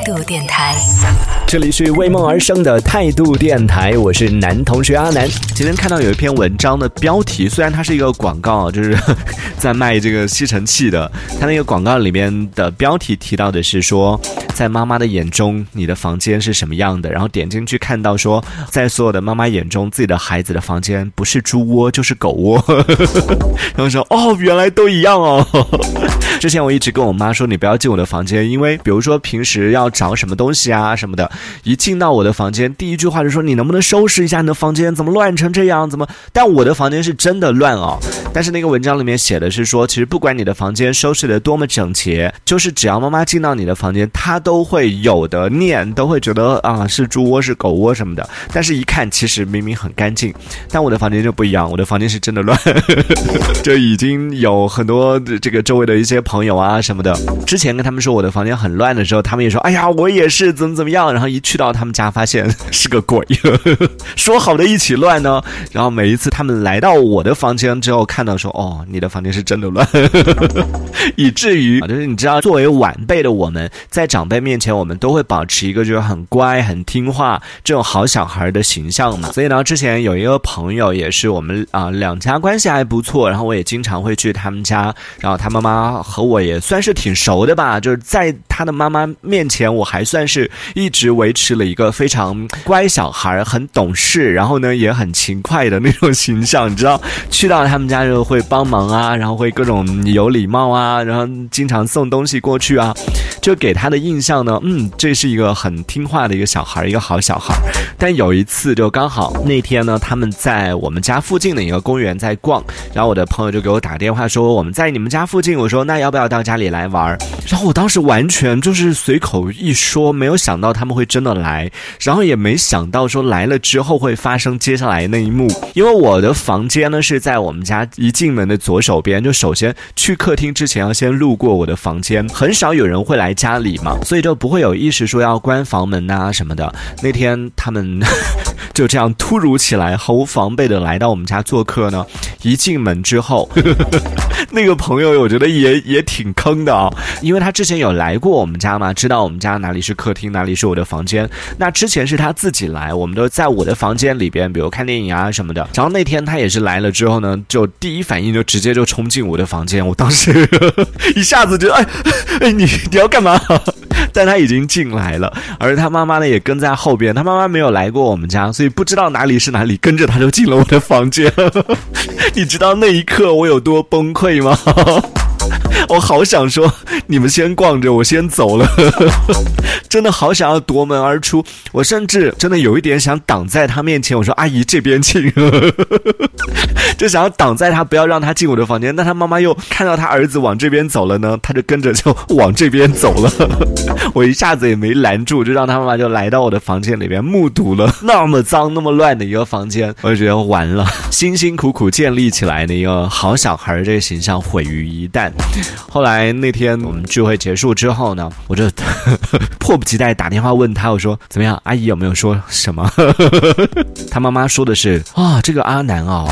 态度电台。这里是为梦而生的态度电台，我是男同学阿南。今天看到有一篇文章的标题，虽然它是一个广告，就是 在卖这个吸尘器的，它那个广告里面的标题提到的是说，在妈妈的眼中，你的房间是什么样的？然后点进去看到说，在所有的妈妈眼中，自己的孩子的房间不是猪窝就是狗窝。然后说，哦，原来都一样哦。之前我一直跟我妈说，你不要进我的房间，因为比如说平时要找什么东西啊什么的，一进到我的房间，第一句话就说你能不能收拾一下你的房间，怎么乱成这样？怎么？但我的房间是真的乱哦。但是那个文章里面写的是说，其实不管你的房间收拾的多么整洁，就是只要妈妈进到你的房间，她都会有的念，都会觉得啊是猪窝是狗窝什么的。但是一看，其实明明很干净，但我的房间就不一样，我的房间是真的乱，就已经有很多这个周围的一些朋友啊什么的，之前跟他们说我的房间很乱的时候，他们也说，哎呀，啊我也是怎么怎么样。然后一去到他们家，发现 是个鬼，说好的一起乱呢。然后每一次他们来到我的房间之后，看到说，哦，你的房间是真的乱，以至于就是你知道，作为晚辈的我们，在长辈面前，我们都会保持一个就是很乖、很听话这种好小孩的形象嘛。所以呢，之前有一个朋友也是我们啊两家关系还不错，然后我也经常会去他们家，然后他妈妈和我也算是挺熟的吧，就是在他的妈妈面前，我还算是一直维持了一个非常乖小孩、很懂事，然后呢也很勤快的那种形象。你知道，去到他们家就会帮忙啊，然后会各种有礼貌啊，然后经常送东西过去啊，就给他的印象呢，嗯，这是一个很听话的一个小孩，一个好小孩。但有一次就刚好那天呢，他们在我们家附近的一个公园在逛，然后我的朋友就给我打电话说我们在你们家附近，我说那要不要到家里来玩？然后我当时完全就是随口一说，没有想到他们会真的来，然后也没想到说来了之后会发生接下来那一幕。因为我的房间呢是在我们家一进门的左手边，就首先去客厅之前要先路过我的房间，很少有人会来家里嘛，所以就不会有意识说要关房门呐什么的。那天他们 就这样突如其来、毫无防备的来到我们家做客呢，一进门之后。那个朋友，我觉得也也挺坑的啊，因为他之前有来过我们家嘛，知道我们家哪里是客厅，哪里是我的房间。那之前是他自己来，我们都在我的房间里边，比如看电影啊什么的。然后那天他也是来了之后呢，就第一反应就直接就冲进我的房间，我当时 一下子就哎哎你你要干嘛？但他已经进来了，而他妈妈呢也跟在后边。他妈妈没有来过我们家，所以不知道哪里是哪里，跟着他就进了我的房间。你知道那一刻我有多崩溃吗？我好想说，你们先逛着，我先走了。真的好想要夺门而出，我甚至真的有一点想挡在他面前。我说：“阿姨这边请。”就想要挡在他，不要让他进我的房间。那他妈妈又看到他儿子往这边走了呢，他就跟着就往这边走了。我一下子也没拦住，就让他妈妈就来到我的房间里边，目睹了那么脏、那么乱的一个房间。我就觉得完了，辛辛苦苦建立起来的一个好小孩这个形象毁于一旦。后来那天我们聚会结束之后呢，我就 迫不及待打电话问他，我说怎么样？阿姨有没有说什么？他妈妈说的是啊，这个阿南啊，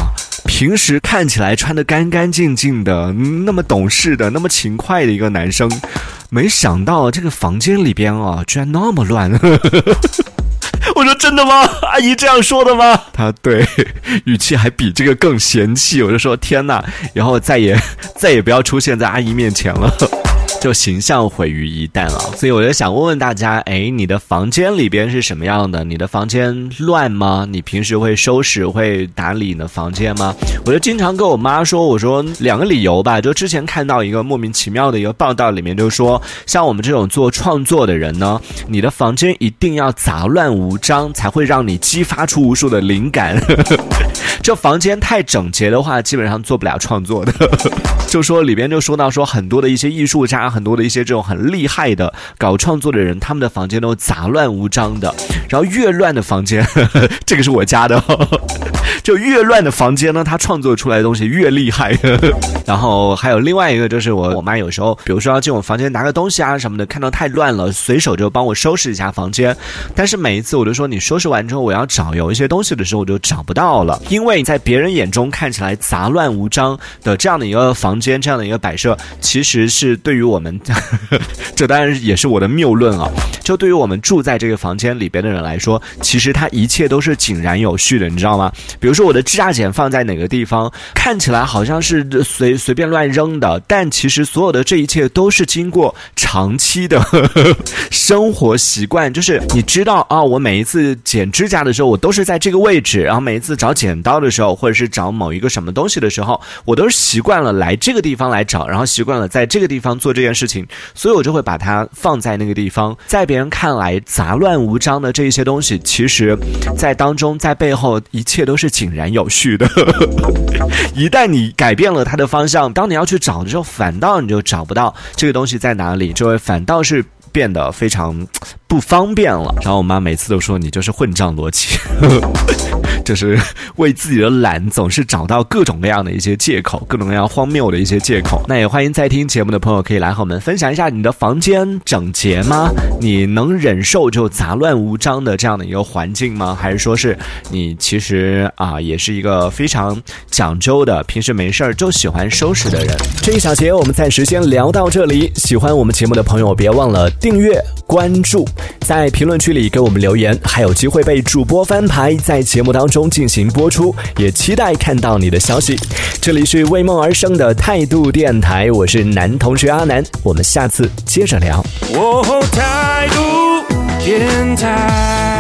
平时看起来穿的干干净净的，那么懂事的，那么勤快的一个男生，没想到这个房间里边啊，居然那么乱。我说真的吗？阿姨这样说的吗？他对，语气还比这个更嫌弃。我就说天哪，以后再也再也不要出现在阿姨面前了。就形象毁于一旦啊！所以我就想问问大家，哎，你的房间里边是什么样的？你的房间乱吗？你平时会收拾、会打理你的房间吗？我就经常跟我妈说，我说两个理由吧。就之前看到一个莫名其妙的一个报道，里面就说，像我们这种做创作的人呢，你的房间一定要杂乱无章，才会让你激发出无数的灵感。这房间太整洁的话，基本上做不了创作的。就说里边就说到说很多的一些艺术家。很多的一些这种很厉害的搞创作的人，他们的房间都杂乱无章的。然后越乱的房间，这个是我家的、哦，就越乱的房间呢，他创作出来的东西越厉害。然后还有另外一个就是我我妈有时候，比如说要进我房间拿个东西啊什么的，看到太乱了，随手就帮我收拾一下房间。但是每一次我都说你收拾完之后，我要找有一些东西的时候，我就找不到了，因为在别人眼中看起来杂乱无章的这样的一个房间，这样的一个摆设，其实是对于我们，这当然也是我的谬论啊。就对于我们住在这个房间里边的人来说，其实它一切都是井然有序的，你知道吗？比如说我的指甲剪放在哪个地方，看起来好像是随随便乱扔的，但其实所有的这一切都是经过长期的 生活习惯。就是你知道啊，我每一次剪指甲的时候，我都是在这个位置；然后每一次找剪刀的时候，或者是找某一个什么东西的时候，我都是习惯了来这个地方来找，然后习惯了在这个地方做这件事情，所以我就会把它放在那个地方，在别人看来杂乱无章的这些东西，其实，在当中，在背后，一切都是井然有序的。一旦你改变了它的方向，当你要去找的时候，反倒你就找不到这个东西在哪里，就会反倒是变得非常不方便了。然后我妈每次都说你就是混账逻辑。就是为自己的懒总是找到各种各样的一些借口，各种各样荒谬的一些借口。那也欢迎在听节目的朋友可以来和我们分享一下，你的房间整洁吗？你能忍受就杂乱无章的这样的一个环境吗？还是说是你其实啊也是一个非常讲究的，平时没事儿就喜欢收拾的人？这一小节我们暂时先聊到这里。喜欢我们节目的朋友别忘了订阅关注，在评论区里给我们留言，还有机会被主播翻牌，在节目当中。进行播出，也期待看到你的消息。这里是为梦而生的态度电台，我是男同学阿南，我们下次接着聊。态度电台。